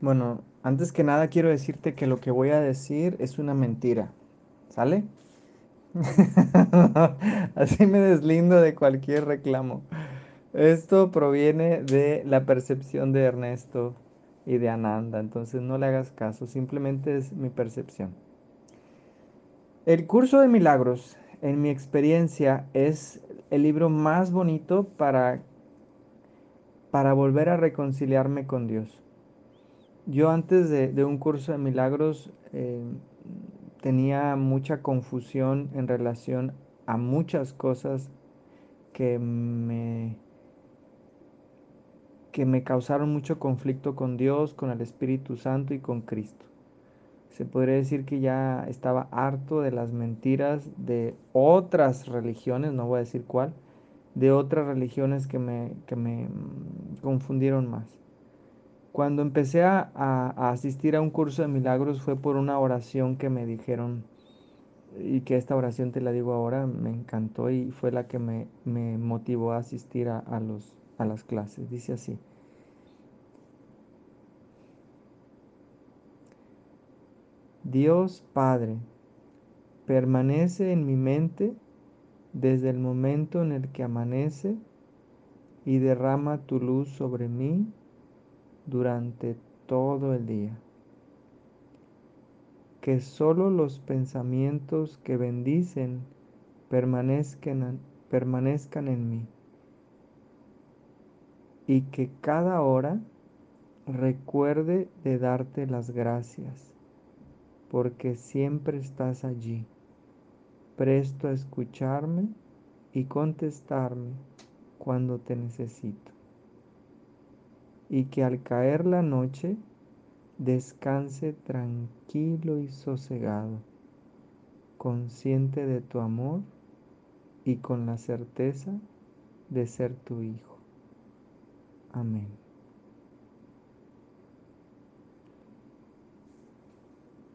Bueno, antes que nada quiero decirte que lo que voy a decir es una mentira. ¿Sale? Así me deslindo de cualquier reclamo. Esto proviene de la percepción de Ernesto y de Ananda, entonces no le hagas caso, simplemente es mi percepción. El curso de milagros, en mi experiencia, es el libro más bonito para, para volver a reconciliarme con Dios. Yo antes de, un curso de milagros eh, tenía mucha confusión en relación a muchas cosas que me, que me causaron mucho conflicto con Dios, con el Espíritu Santo y con Cristo. Se podría decir que ya estaba harto de las mentiras de otras religiones, no voy a decir cuál, de otras religiones que me, que me confundieron más. Cuando empecé a, asistir a un curso de milagros fue por una oración que me dijeron y que esta oración te la digo ahora, me encantó y fue la que me, motivó a asistir a, los, a las clases. Dice así. Dios Padre, permanece en mi mente desde el momento en el que amanece y derrama tu luz sobre mí durante todo el día. Que solo los pensamientos que bendicen permanezcan, permanezcan en mí y que cada hora recuerde de darte las gracias, porque siempre estás allí, presto a escucharme y contestarme cuando te necesito y que al caer la noche descanse tranquilo y sosegado, consciente de tu amor y con la certeza de ser tu hijo. Amén.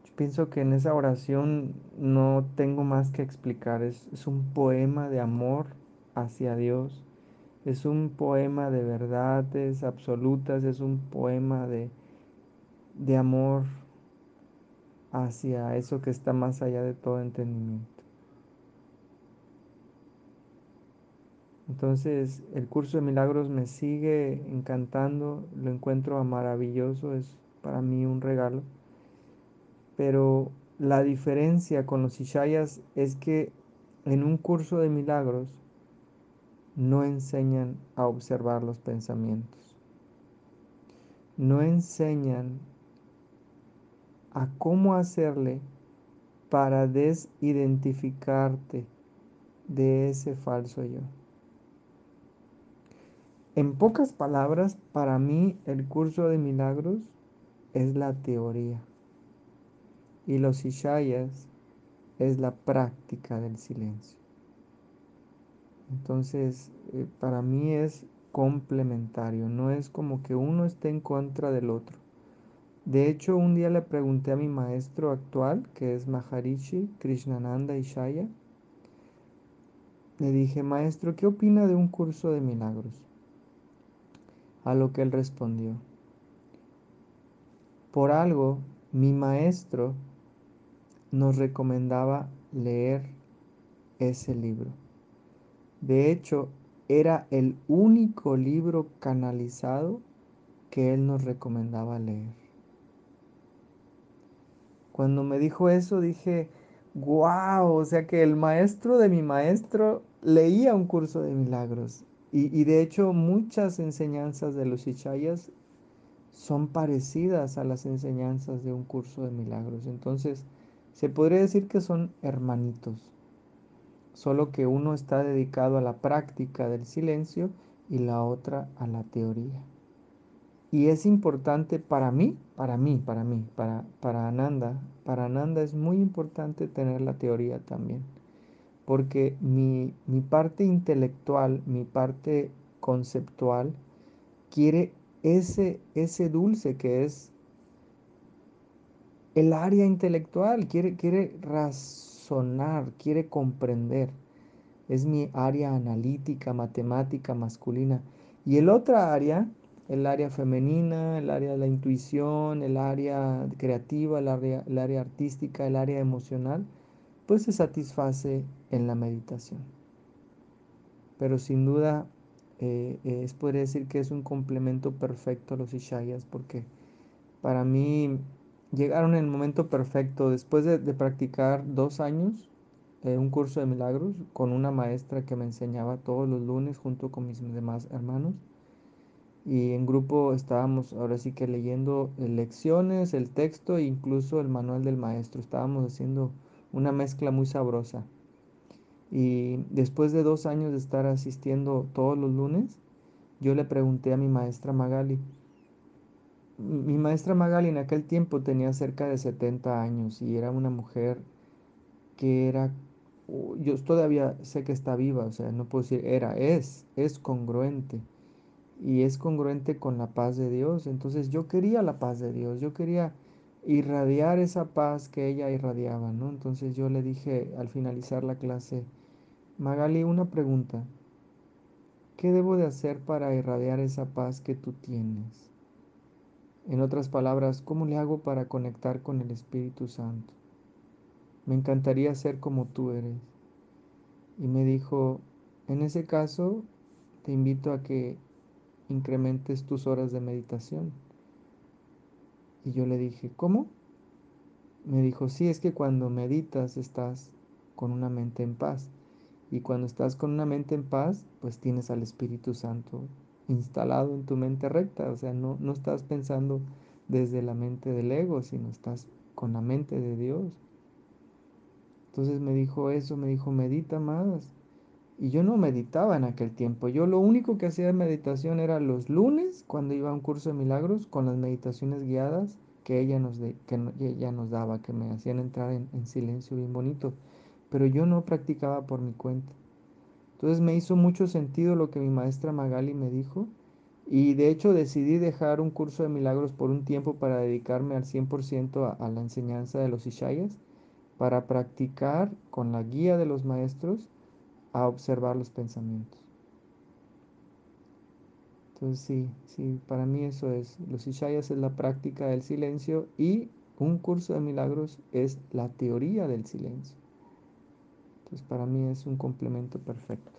Yo pienso que en esa oración no tengo más que explicar, es, es un poema de amor hacia Dios es un poema de verdades absolutas, es un poema de, de amor hacia eso que está más allá de todo entendimiento. Entonces el curso de milagros me sigue encantando, lo encuentro maravilloso, es para mí un regalo. Pero la diferencia con los Ishayas es que en un curso de milagros no enseñan a observar los pensamientos. No enseñan a cómo hacerle para desidentificarte de ese falso yo. En pocas palabras, para mí el curso de milagros es la teoría y los ishayas es la práctica del silencio. Entonces, eh, para mí es complementario, no es como que uno esté en contra del otro. De hecho, un día le pregunté a mi maestro actual, que es Maharishi Krishnananda Ishaya, le dije, maestro, ¿qué opina de un curso de milagros? A lo que él respondió, por algo, mi maestro nos recomendaba leer ese libro. De hecho, era el único libro canalizado que él nos recomendaba leer. Cuando me dijo eso dije, wow, o sea que el maestro de mi maestro leía un curso de milagros. Y, de hecho muchas enseñanzas de los Ichayas son parecidas a las enseñanzas de un curso de milagros. Entonces, se podría decir que son hermanitos solo que uno está dedicado a la práctica del silencio y la otra a la teoría. Y es importante para mí, para mí, para mí, para, para Ananda, para Ananda es muy importante tener la teoría también, porque mi, mi parte intelectual, mi parte conceptual, quiere ese, ese dulce que es el área intelectual, quiere, quiere quiere comprender. Es mi área analítica, matemática, masculina. Y el otra área el área femenina, el área de la intuición, el área creativa, el área, el área artística, el área emocional, pues se satisface en la meditación. Pero sin duda eh, es, podría decir que es un complemento perfecto a los Ishayas porque para mí llegaron en el momento perfecto después de, practicar dos años eh, un curso de milagros con una maestra que me enseñaba todos los lunes junto con mis demás hermanos y en grupo estábamos ahora sí que leyendo lecciones, el texto e incluso el manual del maestro. Estábamos haciendo una mezcla muy sabrosa. Y después de dos años de estar asistiendo todos los lunes, yo le pregunté a mi maestra Magali. Mi maestra Magali en aquel tiempo tenía cerca de 70 años y era una mujer que era, yo todavía sé que está viva, o sea, no puedo decir era, es, es congruente y es congruente con la paz de Dios. Entonces yo quería la paz de Dios, yo quería irradiar esa paz que ella irradiaba, ¿no? Entonces yo le dije al finalizar la clase, Magali, una pregunta. ¿Qué debo de hacer para irradiar esa paz que tú tienes? En otras palabras, ¿cómo le hago para conectar con el Espíritu Santo? Me encantaría ser como tú eres. Y me dijo, en ese caso, te invito a que incrementes tus horas de meditación. Y yo le dije, ¿cómo? Me dijo, sí, es que cuando meditas estás con una mente en paz. Y cuando estás con una mente en paz, pues tienes al Espíritu Santo instalado en tu mente recta. O sea, no, no estás pensando desde la mente del ego, sino estás con la mente de Dios. Entonces me dijo eso, me dijo, medita más. Y yo no meditaba en aquel tiempo. Yo lo único que hacía de meditación era los lunes, cuando iba a un curso de milagros, con las meditaciones guiadas que ella nos, de, que ella nos daba, que me hacían entrar en, en silencio bien bonito. Pero yo no practicaba por mi cuenta. Entonces me hizo mucho sentido lo que mi maestra Magali me dijo. Y de hecho decidí dejar un curso de milagros por un tiempo para dedicarme al 100% a, a la enseñanza de los Ishayas, para practicar con la guía de los maestros a observar los pensamientos. Entonces sí, sí, para mí eso es. Los Ishayas es la práctica del silencio y un curso de milagros es la teoría del silencio. Entonces para mí es un complemento perfecto.